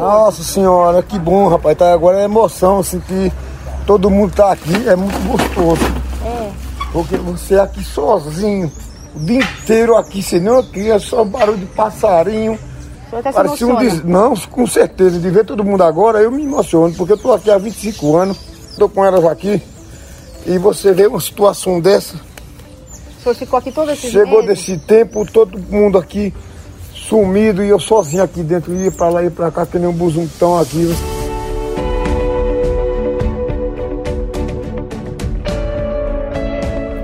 Nossa senhora, que bom, rapaz. Tá, agora é emoção, assim, que todo mundo tá aqui, é muito gostoso. É. Porque você é aqui sozinho, o dia inteiro aqui, você não aqui, é só barulho de passarinho. Parecia um des... Não, com certeza, de ver todo mundo agora, eu me emociono, porque eu tô aqui há 25 anos, tô com elas aqui, e você vê uma situação dessa. O senhor ficou aqui todo esse Chegou meses? desse tempo, todo mundo aqui sumido e eu sozinho aqui dentro, ia para lá e para cá, que nem um buzuntão aqui.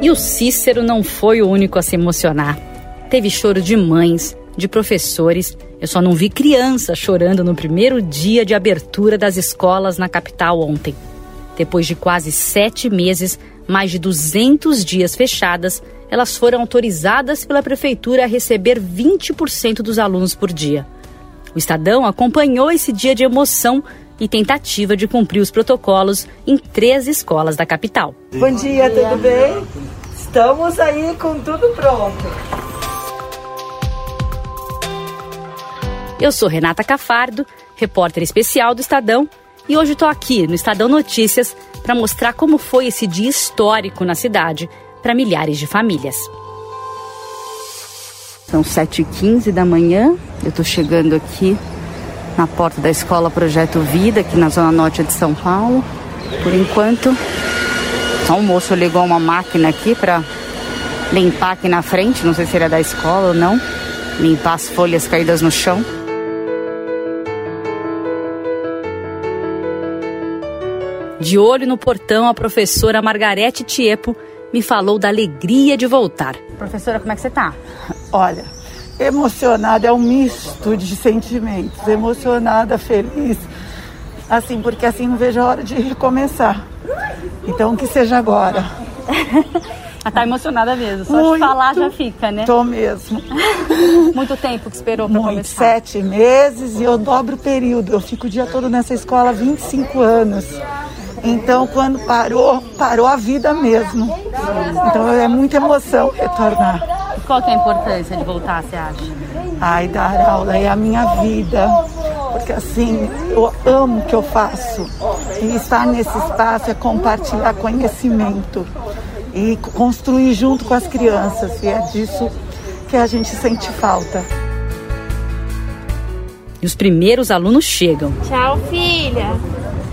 E o Cícero não foi o único a se emocionar. Teve choro de mães, de professores. Eu só não vi criança chorando no primeiro dia de abertura das escolas na capital ontem. Depois de quase sete meses, mais de 200 dias fechadas, elas foram autorizadas pela prefeitura a receber 20% dos alunos por dia. O Estadão acompanhou esse dia de emoção e tentativa de cumprir os protocolos em três escolas da capital. Bom dia, tudo bem? Estamos aí com tudo pronto. Eu sou Renata Cafardo, repórter especial do Estadão, e hoje estou aqui no Estadão Notícias para mostrar como foi esse dia histórico na cidade para milhares de famílias. São 7h15 da manhã, eu estou chegando aqui na porta da escola Projeto Vida, aqui na Zona Norte de São Paulo. Por enquanto, só o moço ligou uma máquina aqui para limpar aqui na frente, não sei se era da escola ou não, limpar as folhas caídas no chão. De olho no portão, a professora Margarete Tiepo me falou da alegria de voltar. Professora, como é que você está? Olha, emocionada é um misto de sentimentos. Emocionada, feliz. Assim, porque assim não vejo a hora de recomeçar. Então que seja agora. Ela tá emocionada mesmo, só Muito, de falar já fica, né? Tô mesmo. Muito tempo que esperou para começar? Sete meses e eu dobro o período. Eu fico o dia todo nessa escola há 25 anos. Então, quando parou, parou a vida mesmo. Então, é muita emoção retornar. Qual que é a importância de voltar, você acha? Ai, dar aula é a minha vida. Porque assim, eu amo o que eu faço. E estar nesse espaço é compartilhar conhecimento e construir junto com as crianças. E é disso que a gente sente falta. E os primeiros alunos chegam. Tchau, filha.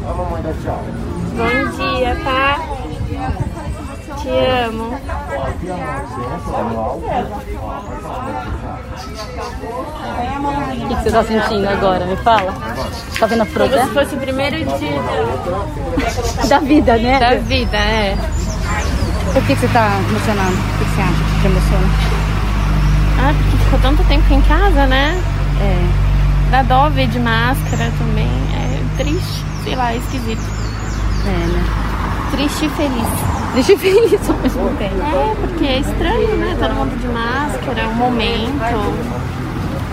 A mamãe dá tchau. Bom dia, tá? Te amo. O que você está sentindo agora? Me fala. Tá vendo a programa? Como se fosse o primeiro dia da vida, né? Da vida, é. Por que, você está emocionado? O que você acha que te emociona? Ah, porque ficou tanto tempo em casa, né? É. Dá dó ver de máscara também. É triste, sei lá, é esquisito. É, né? Triste e feliz. Triste e feliz ao mesmo tempo. É, porque é estranho, né? Todo mundo de máscara, é um momento.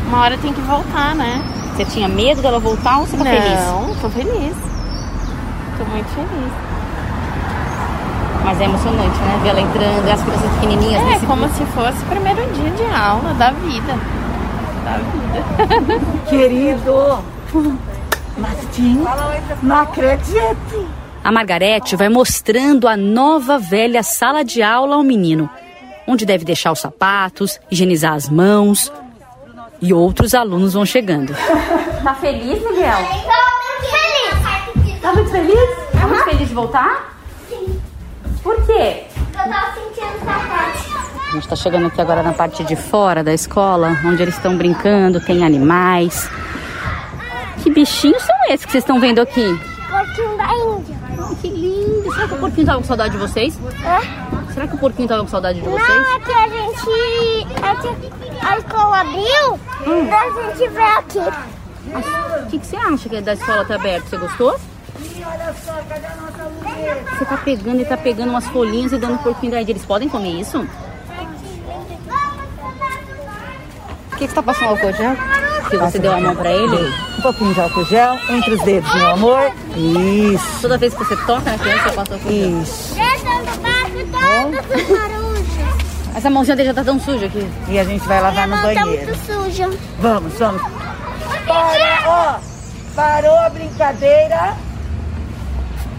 Uma hora tem que voltar, né? Você tinha medo dela voltar ou você tá Não, feliz? Não, tô feliz. Tô muito feliz. Mas é emocionante, né? Ver ela entrando, as crianças pequenininhas. É, como se fosse o primeiro dia de aula da vida. Da vida. Querido, Martim, não acredito. A Margarete vai mostrando a nova velha sala de aula ao menino, onde deve deixar os sapatos, higienizar as mãos. E outros alunos vão chegando. Tá feliz, Miguel? Tô muito feliz. Tá muito feliz? Tá muito feliz de voltar? Sim. Por quê? Eu tava sentindo saudade. A gente está chegando aqui agora na parte de fora da escola, onde eles estão brincando, tem animais. Que bichinhos são esses que vocês estão vendo aqui? Porquinho da Índia. Oh, que lindo! Será que o porquinho tava com saudade de vocês? É? Será que o porquinho tava com saudade de vocês? Não, é que a gente. É que a escola abriu, hum. a gente veio aqui. O que, que você acha que é da escola ter aberto? Você gostou? olha só, cadê a nossa mulher? Você tá pegando e tá pegando umas folhinhas e dando porquinho da. Eles podem comer isso? O que, que você tá passando álcool gel? Que você deu a mão pra ele? Um pouquinho de álcool gel entre os dedos, meu amor. Isso. Toda vez que você toca na criança, você passa álcool gel. Isso. Essa mãozinha dele já tá tão suja aqui. E a gente vai lavar no Tá banheiro. muito suja. Vamos, vamos. Para, ó. Parou a brincadeira.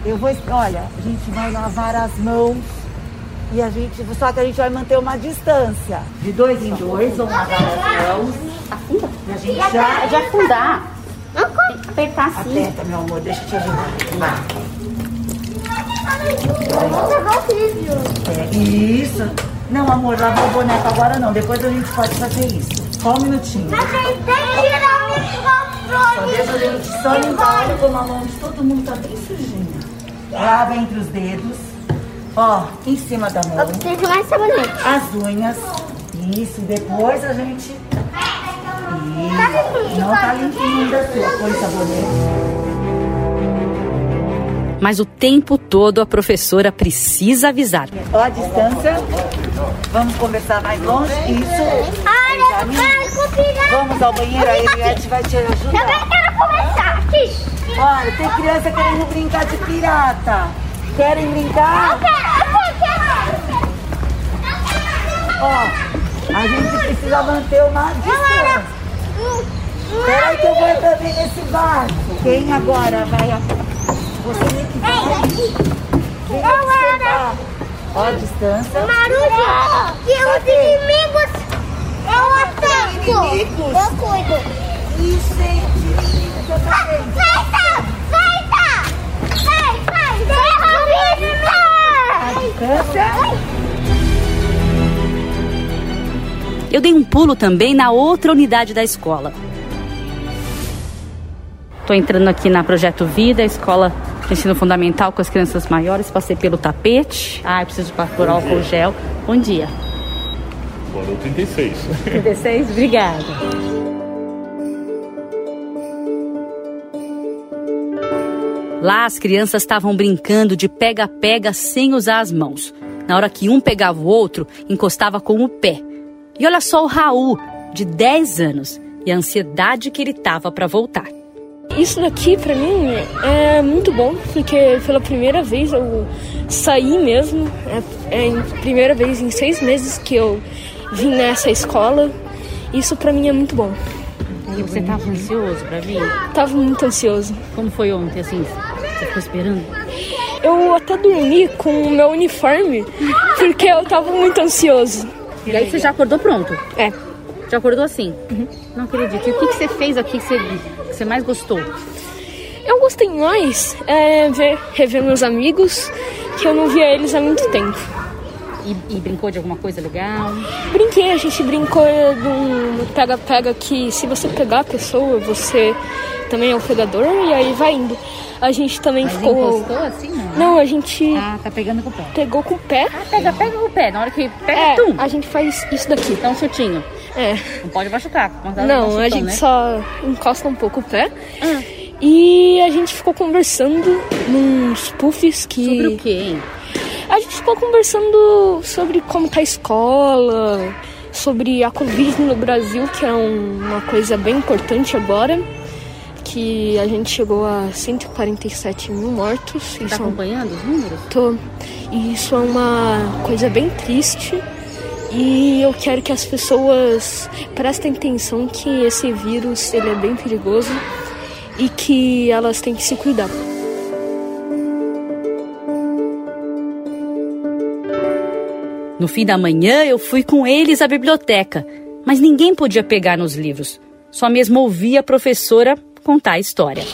Eu vou. Olha, a gente vai lavar as mãos. E a gente. Só que a gente vai manter uma distância. De dois em dois, vamos lavar as mãos. Afunda. E a gente já. De afundar. Apertar assim. Aperta, meu amor, deixa eu te ajudar. Vai. É, isso. Não, amor, lavar o boneco agora não. Depois a gente pode fazer isso. Só um minutinho. Mas tem que tirar o Só deixa a gente só limpar. Olha como a mão de todo mundo tá bem sujinha. Lava entre os dedos. Ó, em cima da mão. Tem que mais sabonete. As unhas. Isso. Depois a gente... Isso. Não tá limpinho ainda sua. Põe sabonete. Mas o tempo todo a professora precisa avisar. Ó a distância. Vamos conversar mais longe. Isso. Ai, eu combinar. Vamos ao banheiro, a Eliette vai te ajudar. Também quero começar. Olha, tem criança querendo brincar de pirata. Querem brincar? Ó, a gente precisa manter uma distância. Peraí que eu vou também nesse barco. Quem agora vai... Você que vai... Ó a distância. Maruja, e os inimigos eu ataco. Eu cuido. Isso, gente. Eu Eu dei um pulo também na outra unidade da escola. Estou entrando aqui na Projeto Vida, a escola de ensino fundamental com as crianças maiores. Passei pelo tapete. Ah, preciso pôr álcool gel. Bom dia. Agora o 36. 36, obrigada. Lá as crianças estavam brincando de pega-pega sem usar as mãos. Na hora que um pegava o outro, encostava com o pé. E olha só o Raul, de 10 anos, e a ansiedade que ele tava para voltar. Isso daqui pra mim é muito bom, porque pela primeira vez eu saí mesmo. É, é a primeira vez em seis meses que eu vim nessa escola. Isso pra mim é muito bom. E você tava ansioso para vir? Tava muito ansioso. Como foi ontem, assim? Você ficou esperando? Eu até dormi com o meu uniforme, porque eu tava muito ansioso. E aí você já acordou pronto? É. Já acordou assim? Não acredito. E o que, que você fez aqui que você, que você mais gostou? Eu gostei mais é, ver, rever meus amigos, que eu não via eles há muito tempo. E, e brincou de alguma coisa legal? Brinquei, a gente brincou de um pega-pega que se você pegar a pessoa, você também é o pegador e aí vai indo. A gente também Mas ficou. encostou assim, não? Não, a gente Ah, tá pegando com o pé. pegou com o pé. Pega, pega com o pé. Na hora que pega, É, tum. a gente faz isso daqui. Dá um chutinho. É. Não pode machucar. Não, chutão, a gente né? só encosta um pouco o pé. E a gente ficou conversando nos puffs que. Sobre o quê, hein? A gente ficou conversando sobre como tá a escola, sobre a Covid no Brasil, que é um- uma coisa bem importante agora. Que a gente chegou a 147 mil mortos. Tá é acompanhando os números? Tô. E isso é uma coisa bem triste. E eu quero que as pessoas prestem atenção que esse vírus ele é bem perigoso e que elas têm que se cuidar. No fim da manhã, eu fui com eles à biblioteca, mas ninguém podia pegar nos livros. Só mesmo ouvia a professora contar a história.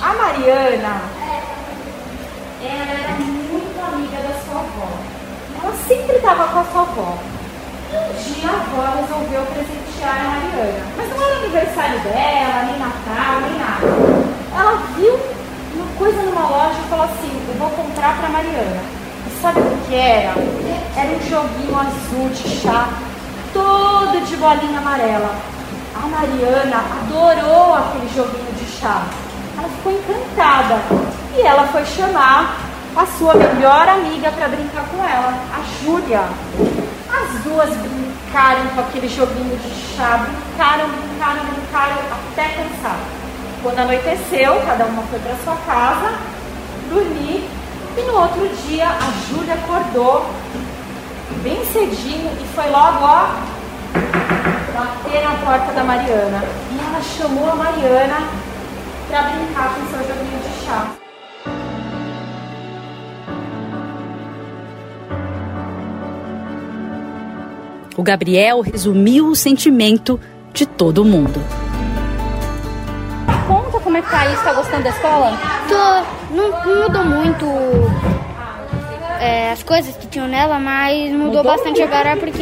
A Mariana, ela era muito amiga da sua avó. Ela sempre estava com a sua avó. E um dia a avó resolveu presentear a Mariana. Mas não era aniversário dela, nem Natal, nem nada. Ela viu coisa numa loja e falou assim, eu vou comprar para Mariana. E sabe o que era? Era um joguinho azul de chá, todo de bolinha amarela. A Mariana adorou aquele joguinho de chá. Ela ficou encantada e ela foi chamar a sua melhor amiga para brincar com ela, a Júlia. As duas brincaram com aquele joguinho de chá, brincaram, brincaram, brincaram até cansar. Quando anoiteceu, cada uma foi para sua casa, dormir e no outro dia a Júlia acordou bem cedinho e foi logo ó bater na porta da Mariana. E ela chamou a Mariana para brincar com seu joguinho de chá. O Gabriel resumiu o sentimento de todo mundo. É que tá gostando da escola? Tô, não, não mudou muito é, as coisas que tinham nela, mas mudou, Mudou bastante muito. agora porque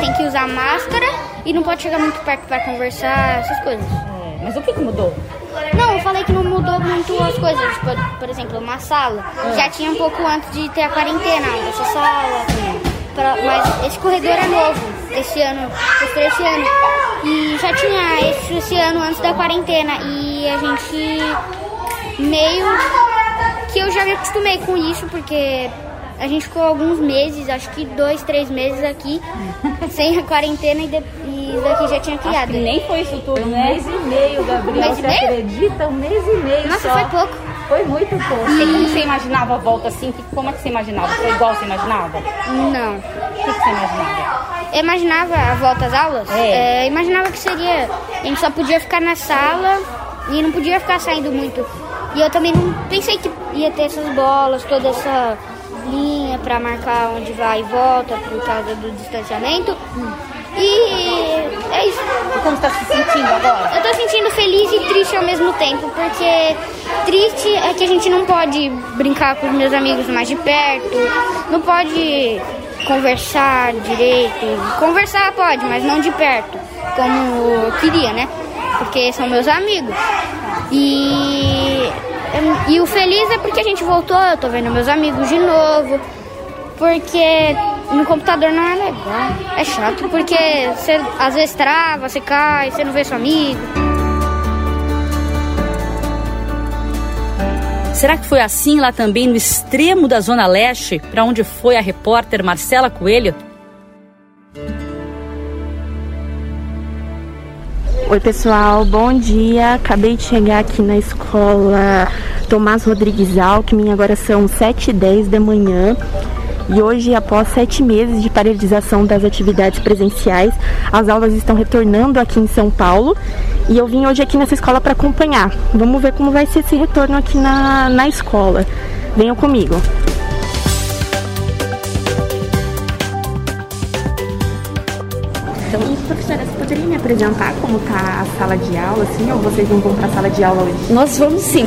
tem que usar máscara e não pode chegar muito perto para conversar, essas coisas. É, mas o que, que mudou? Não, eu falei que não mudou muito as coisas. Por, por exemplo, uma sala. Ah. Já tinha um pouco antes de ter a quarentena, essa sala. Pra- mas esse corredor é novo, esse ano, esse esse ano. E já tinha esse, esse ano antes da quarentena. E a gente meio que eu já me acostumei com isso, porque a gente ficou alguns meses, acho que dois, três meses aqui, sem a quarentena e, de, e daqui já tinha criado. Nem foi isso tudo, né? Um mês e meio, Gabriel. Um mês e você meio? acredita? Um mês e meio Nossa, só. foi pouco. Foi muito pouco. E como você imaginava a volta assim? Que- Como é que você imaginava? Foi igual você imaginava? Não. O que, que você imaginava? Eu imaginava a volta às aulas, É. é, imaginava que seria. A gente só podia ficar na sala e não podia ficar saindo muito. E eu também não pensei que ia ter essas bolas, toda essa linha pra marcar onde vai e volta por causa do distanciamento. E é isso. E como está se sentindo agora? Eu tô sentindo feliz e triste ao mesmo tempo, porque triste é que a gente não pode brincar com os meus amigos mais de perto, não pode conversar direito. Conversar pode, mas não de perto, como eu queria, né? Porque são meus amigos. E, e o feliz é porque a gente voltou, eu tô vendo meus amigos de novo. Porque no computador não é legal. É chato, porque você às vezes trava, você cai, você não vê seu amigo. Será que foi assim lá também no extremo da Zona Leste, para onde foi a repórter Marcela Coelho? Oi pessoal, bom dia. Acabei de chegar aqui na escola Tomás Rodrigues Alckmin, agora são 7h10 da manhã. E hoje, após sete meses de paralisação das atividades presenciais, as aulas estão retornando aqui em São Paulo. E eu vim hoje aqui nessa escola para acompanhar. Vamos ver como vai ser esse retorno aqui na, na escola. Venham comigo. Então, professora, você poderia me apresentar como está a sala de aula, assim, ou vocês não vão para a sala de aula hoje? Nós vamos sim.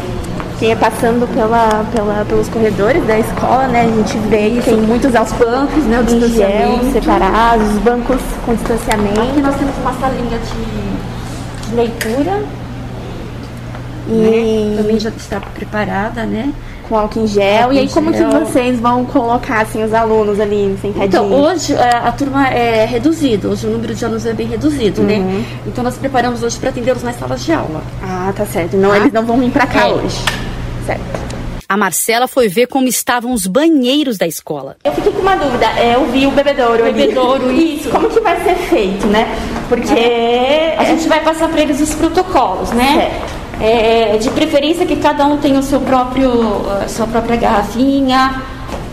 Porque passando pela, pela, pelos corredores da escola, né, a gente vê que tem muitos aos bancos, né, o distanciamento, separados, os bancos com distanciamento. Aqui nós temos uma salinha de, de leitura. E Também já está preparada, né? com álcool em gel. Álcool e aí, em como que gel. vocês vão colocar, assim, os alunos ali sentadinhos? Então, hoje é, a turma é reduzida, hoje o número de alunos é bem reduzido, né? Então nós preparamos hoje para atendê-los nas salas de aula. Ah, tá certo. Não, eles não vão vir pra cá É. hoje. Certo. A Marcela foi ver como estavam os banheiros da escola. Eu fiquei com uma dúvida. É, eu vi o bebedouro ali. Bebedouro, isso. Como que vai ser feito, né? Porque... A gente vai passar para eles os protocolos, né? É, de preferência que cada um tenha o seu próprio, sua própria garrafinha,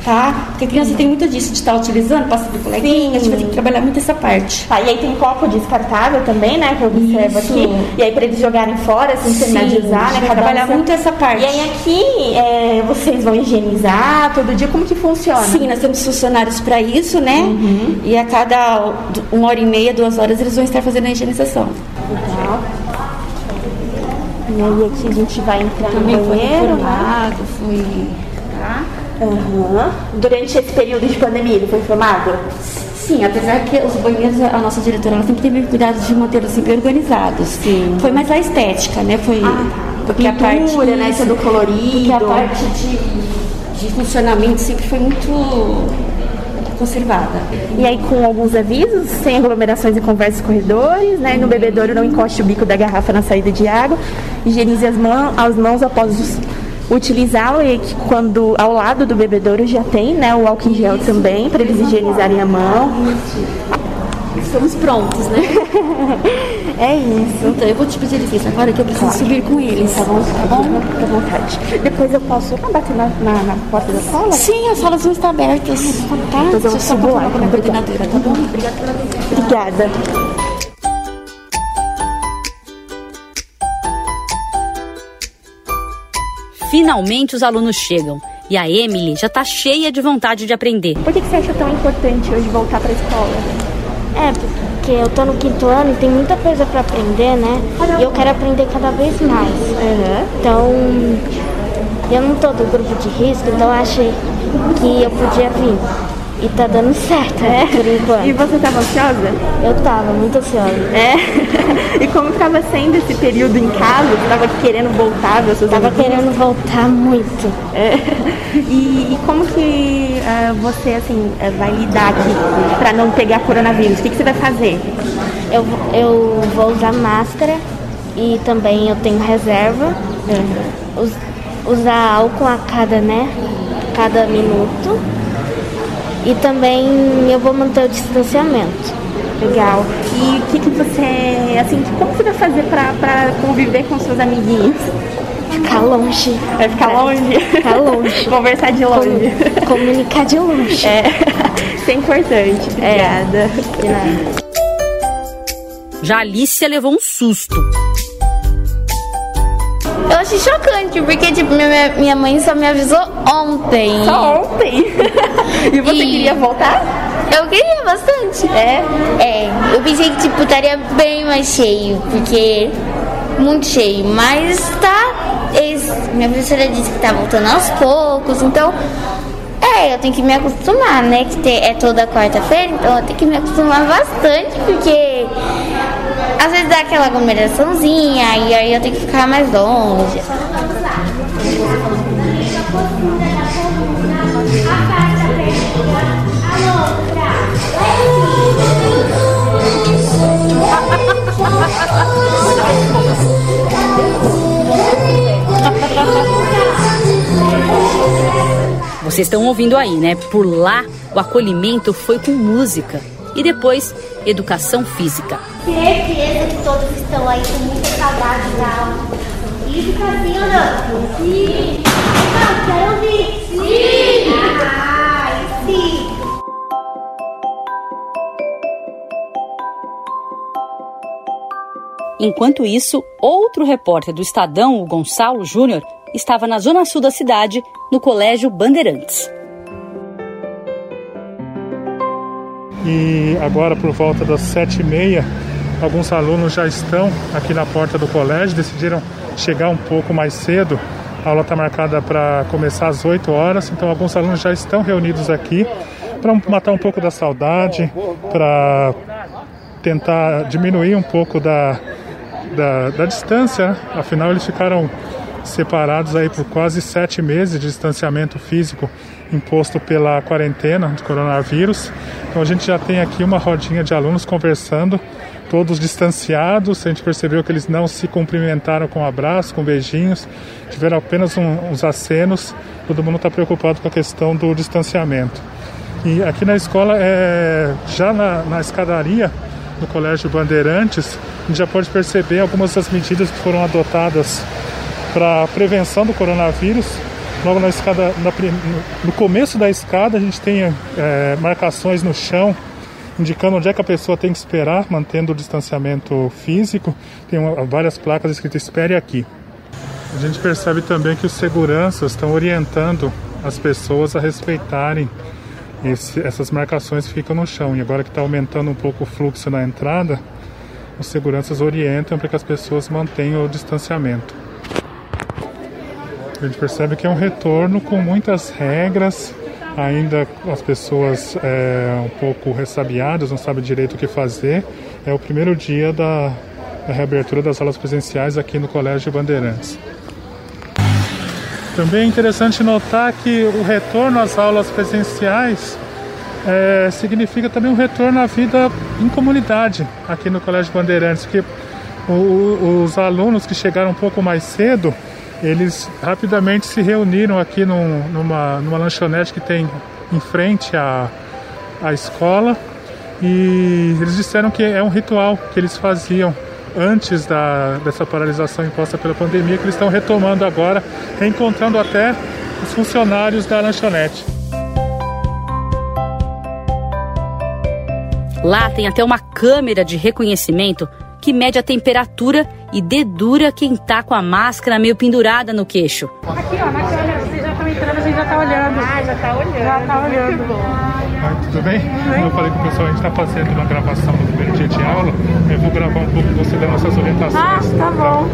tá? Porque a criança tem muito disso de estar utilizando, passa de coleguinha, a gente vai ter que trabalhar muito essa parte. Tá, e aí tem copo descartável também, né? Que eu observo Isso. aqui. E aí pra eles jogarem fora, assim, terminar de Sim, usar, né? trabalhar muito essa parte. E aí aqui é, vocês vão higienizar todo dia? Como que funciona? Sim, nós temos funcionários para isso, né? E a cada uma hora e meia, duas horas, eles vão estar fazendo a higienização. Legal. E aí aqui a gente vai entrar Também no foi banheiro, né? reformado, Aham. Durante esse período de pandemia ele foi formado? Sim, apesar que os banheiros, a nossa diretora ela sempre teve cuidado de mantê-los sempre organizados. Sim. Foi mais a estética, né? Foi porque a parte né? Todo colorido. porque a parte de, de funcionamento sempre foi muito conservada. E aí com alguns avisos, sem aglomerações e conversas corredores, né? No bebedouro não encoste o bico da garrafa na saída de água. Higienize as, mãos, as mãos após os- utilizá-lo e quando ao lado do bebedouro já tem, né, o álcool em gel também para eles higienizarem a mão. Estamos prontos, né? é isso. Então eu vou te pedir licença agora que eu preciso claro. subir com eles. Tá bom, tá bom? Fica à vontade. Depois eu posso bater na, na, na, porta da sala? Sim, as salas vão estar abertas. Tá? Depois eu vou subir lá com a coordenadora, tá bom? Obrigada pela visita. Obrigada. Finalmente os alunos chegam e a Emily já está cheia de vontade de aprender. Por que você acha tão importante hoje voltar para a escola? É, porque eu tô no quinto ano e tem muita coisa para aprender, né? E eu quero aprender cada vez mais. Uhum. Então, eu não tô do grupo de risco, então achei que eu podia vir. E tá dando certo, é. por enquanto. E você tava ansiosa? Eu tava, muito ansiosa. É? e como estava sendo esse período em casa? Você tava querendo voltar, seus Tava querendo voltar muito. É. E, e, como que uh, você, assim, eh, vai lidar aqui pra não pegar coronavírus? O que, que você vai fazer? Eu, eu vou usar máscara e também eu tenho reserva. Uhum. Us, usar álcool a cada, né? Cada minuto e também eu vou manter o distanciamento. Legal. E o que, que você, assim, como você vai fazer para conviver com seus amiguinhos? Ficar longe. Vai ficar longe? Ficar longe. Conversar de longe. Com, comunicar de longe. É. Isso é importante. Obrigada. É. Já Alicia levou um susto. Eu achei chocante, porque tipo, minha, minha mãe só me avisou ontem. Só ontem? e você e... queria voltar? Eu queria bastante. É? É. Eu pensei que tipo, estaria bem mais cheio, porque. Muito cheio. Mas tá. Minha professora disse que tá voltando aos poucos, então. É, eu tenho que me acostumar, né? Que é toda quarta-feira, então eu tenho que me acostumar bastante, porque às vezes dá aquela aglomeraçãozinha e aí eu tenho que ficar mais longe. Vocês estão ouvindo aí, né? Por lá, o acolhimento foi com música e depois educação física. Certeza que todos estão aí com muita saudade da aula. Sim ou não? Sim! Não, quero ouvir! Sim! Ah, sim! Enquanto isso, outro repórter do Estadão, o Gonçalo Júnior, estava na zona sul da cidade, no Colégio Bandeirantes. E agora, por volta das sete e meia, alguns alunos já estão aqui na porta do colégio, decidiram chegar um pouco mais cedo. A aula está marcada para começar às 8 horas, então alguns alunos já estão reunidos aqui para matar um pouco da saudade, para tentar diminuir um pouco da, da, da distância. Né? Afinal, eles ficaram separados aí por quase sete meses de distanciamento físico imposto pela quarentena de coronavírus. Então a gente já tem aqui uma rodinha de alunos conversando, todos distanciados. A gente percebeu que eles não se cumprimentaram com abraços, com beijinhos, tiveram apenas um, uns acenos. Todo mundo está preocupado com a questão do distanciamento. E aqui na escola, é, já na, na escadaria do Colégio Bandeirantes, a gente já pode perceber algumas das medidas que foram adotadas para prevenção do coronavírus. Logo na escada, na, no começo da escada, a gente tem é, marcações no chão indicando onde é que a pessoa tem que esperar, mantendo o distanciamento físico. Tem uma, várias placas escritas espere aqui. A gente percebe também que os seguranças estão orientando as pessoas a respeitarem esse, essas marcações que ficam no chão. E agora que está aumentando um pouco o fluxo na entrada, os seguranças orientam para que as pessoas mantenham o distanciamento. A gente percebe que é um retorno com muitas regras, ainda as pessoas é, um pouco ressabiadas, não sabem direito o que fazer. É o primeiro dia da, da reabertura das aulas presenciais aqui no Colégio Bandeirantes. Também é interessante notar que o retorno às aulas presenciais é, significa também um retorno à vida em comunidade aqui no Colégio Bandeirantes, que o, os alunos que chegaram um pouco mais cedo eles rapidamente se reuniram aqui num, numa, numa lanchonete que tem em frente à, à escola E eles disseram que é um ritual que eles faziam antes da, dessa paralisação imposta pela pandemia, que eles estão retomando agora, reencontrando até os funcionários da lanchonete. Lá tem até uma câmera de reconhecimento que mede a temperatura e dedura quem tá com a máscara meio pendurada no queixo. Aqui, ó, na câmera, vocês já estão entrando, a gente já tá olhando. Ah, já tá olhando. Já tá olhando. Tudo bem? Como eu falei com o pessoal, a gente está fazendo uma gravação do primeiro dia de aula. Eu vou gravar um pouco você dando essas orientações. Ah, tá bom.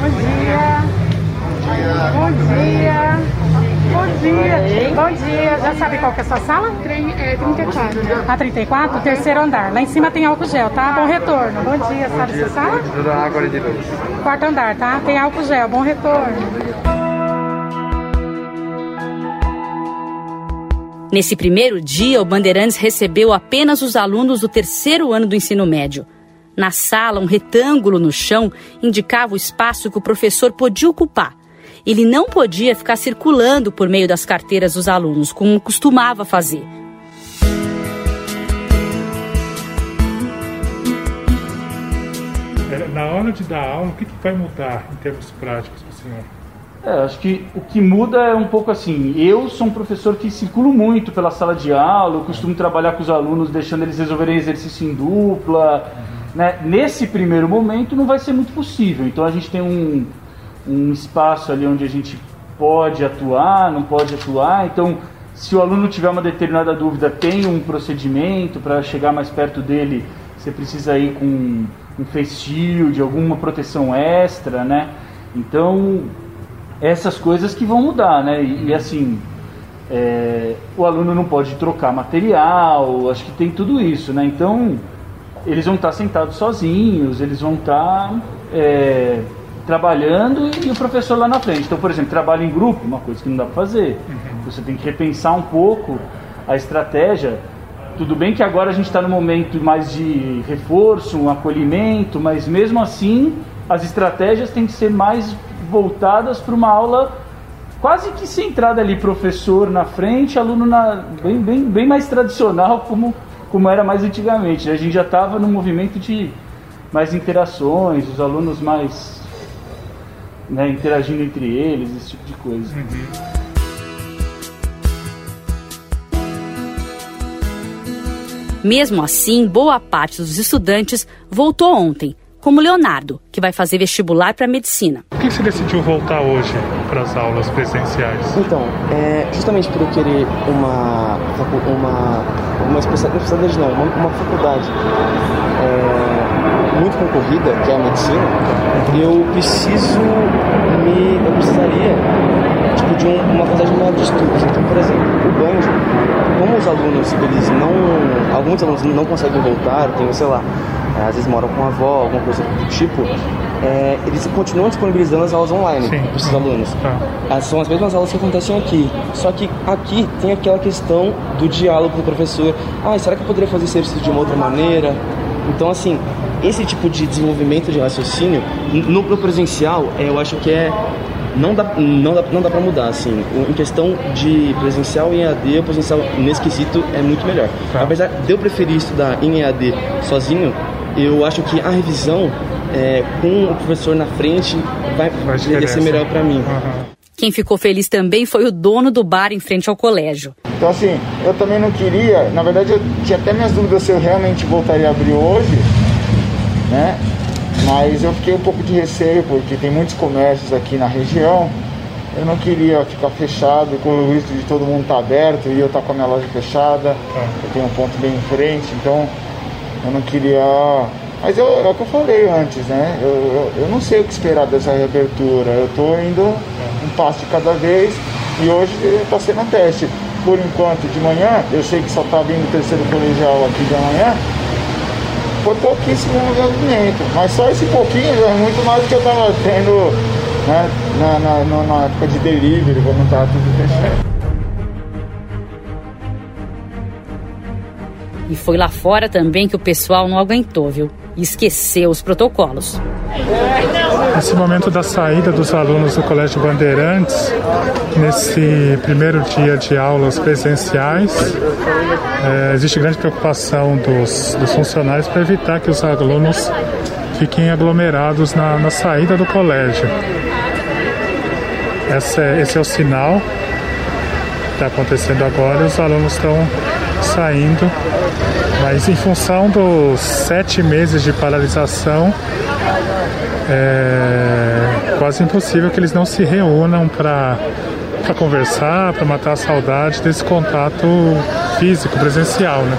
Bom dia. Bom dia. Bom dia. Bom dia. Já sabe qual que é a sua sala? É 34. A 34? Terceiro andar. Lá em cima tem álcool gel, tá? Bom retorno. Bom dia. Sabe sua sala? Agora de dois. Quarto andar, tá? Tem álcool gel. Bom retorno. Nesse primeiro dia, o Bandeirantes recebeu apenas os alunos do terceiro ano do ensino médio. Na sala, um retângulo no chão indicava o espaço que o professor podia ocupar. Ele não podia ficar circulando por meio das carteiras dos alunos, como costumava fazer. É, na hora de dar aula, o que, que vai mudar em termos práticos para o senhor? É, acho que o que muda é um pouco assim. Eu sou um professor que circulo muito pela sala de aula, eu costumo trabalhar com os alunos, deixando eles resolverem exercício em dupla. Né? Nesse primeiro momento não vai ser muito possível. Então a gente tem um, um espaço ali onde a gente pode atuar, não pode atuar. Então, se o aluno tiver uma determinada dúvida, tem um procedimento para chegar mais perto dele. Você precisa ir com um face shield, alguma proteção extra, né? Então, essas coisas que vão mudar, né? E, e assim, é, o aluno não pode trocar material, acho que tem tudo isso, né? Então, eles vão estar sentados sozinhos, eles vão estar é, trabalhando e o professor lá na frente. Então, por exemplo, trabalho em grupo, uma coisa que não dá para fazer. Você tem que repensar um pouco a estratégia. Tudo bem que agora a gente está no momento mais de reforço, um acolhimento, mas mesmo assim as estratégias têm que ser mais voltadas para uma aula quase que centrada ali, professor na frente, aluno na, bem, bem, bem mais tradicional, como, como era mais antigamente. A gente já estava no movimento de mais interações, os alunos mais né, interagindo entre eles, esse tipo de coisa. Mesmo assim, boa parte dos estudantes voltou ontem, como Leonardo, que vai fazer vestibular para medicina. Por que você decidiu voltar hoje para as aulas presenciais? Então, é, justamente por eu querer uma uma uma especialidade não, uma, uma faculdade é, muito concorrida, que é a medicina, eu preciso me eu precisaria tipo de um, uma faculdade maior de estudos. Então, por exemplo, o Banjo, como os alunos eles não alguns alunos não conseguem voltar, tem sei lá às vezes moram com a avó, alguma coisa do tipo, é, eles continuam disponibilizando as aulas online para esses alunos. Tá. São as mesmas aulas que acontecem aqui, só que aqui tem aquela questão do diálogo com o professor. Ah, será que eu poderia fazer esse exercício de uma outra maneira? Então, assim, esse tipo de desenvolvimento de raciocínio, no, no presencial, é, eu acho que é não dá, não dá, não dá pra mudar, assim. Em questão de presencial em EAD, o presencial nesse quesito é muito melhor. Tá. Apesar de eu preferir estudar em EAD sozinho, eu acho que a revisão é, com o professor na frente vai, vai ser melhor para mim. Uhum. Quem ficou feliz também foi o dono do bar em frente ao colégio. Então assim, eu também não queria, na verdade eu tinha até minhas dúvidas se eu realmente voltaria a abrir hoje, né? Mas eu fiquei um pouco de receio porque tem muitos comércios aqui na região. Eu não queria ficar fechado com o risco de todo mundo estar tá aberto e eu estar tá com a minha loja fechada. Eu tenho um ponto bem em frente, então eu não queria. Mas eu, é o que eu falei antes, né? Eu, eu, eu não sei o que esperar dessa reabertura. Eu estou indo um passo de cada vez e hoje está sendo um teste. Por enquanto, de manhã, eu sei que só está vindo o terceiro colegial aqui de amanhã. Foi pouquíssimo movimento, mas só esse pouquinho é muito mais do que eu estava tendo né, na, na, na época de delivery, quando estava tudo fechado. E foi lá fora também que o pessoal não aguentou, viu? E esqueceu os protocolos. Esse momento da saída dos alunos do Colégio Bandeirantes, nesse primeiro dia de aulas presenciais, é, existe grande preocupação dos, dos funcionários para evitar que os alunos fiquem aglomerados na, na saída do colégio. Esse é, esse é o sinal que está acontecendo agora. Os alunos estão saindo, mas em função dos sete meses de paralisação, é quase impossível que eles não se reúnam para para conversar, para matar a saudade desse contato físico, presencial, né?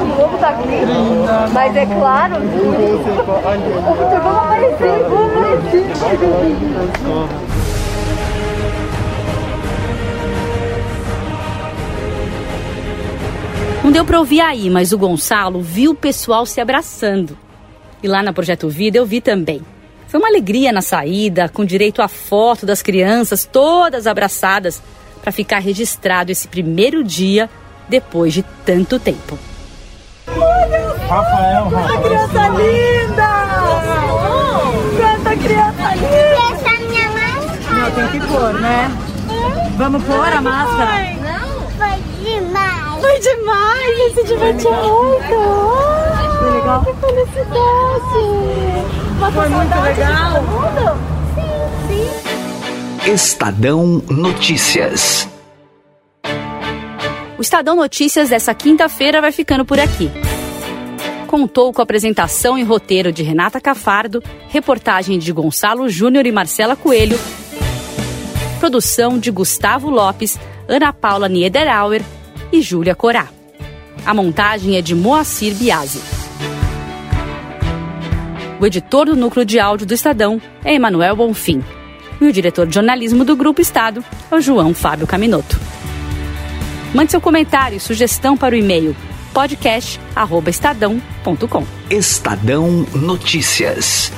O lobo tá aqui. Mas é claro. Vamos aparecer, vamos aparecer. Não deu para ouvir aí, mas o Gonçalo viu o pessoal se abraçando. E lá na Projeto Vida eu vi também. Foi uma alegria na saída, com direito à foto das crianças todas abraçadas, para ficar registrado esse primeiro dia depois de tanto tempo. Rafael, Rafael. criança linda! Quanta criança linda! Essa é minha máscara. Não, tem que pôr, né? Vamos pôr a máscara? Demais. Ele se divertiu muito! Foi legal? Que felicidade! Uma Foi muito legal! Sim, sim. Estadão Notícias. O Estadão Notícias dessa quinta-feira vai ficando por aqui. Contou com a apresentação e roteiro de Renata Cafardo, reportagem de Gonçalo Júnior e Marcela Coelho, produção de Gustavo Lopes, Ana Paula Niederauer e Júlia Corá. A montagem é de Moacir Biasi. O editor do núcleo de áudio do Estadão é Emanuel Bonfim. E o diretor de jornalismo do Grupo Estado é o João Fábio Caminoto. Mande seu comentário e sugestão para o e-mail podcast@estadão.com. Estadão Notícias.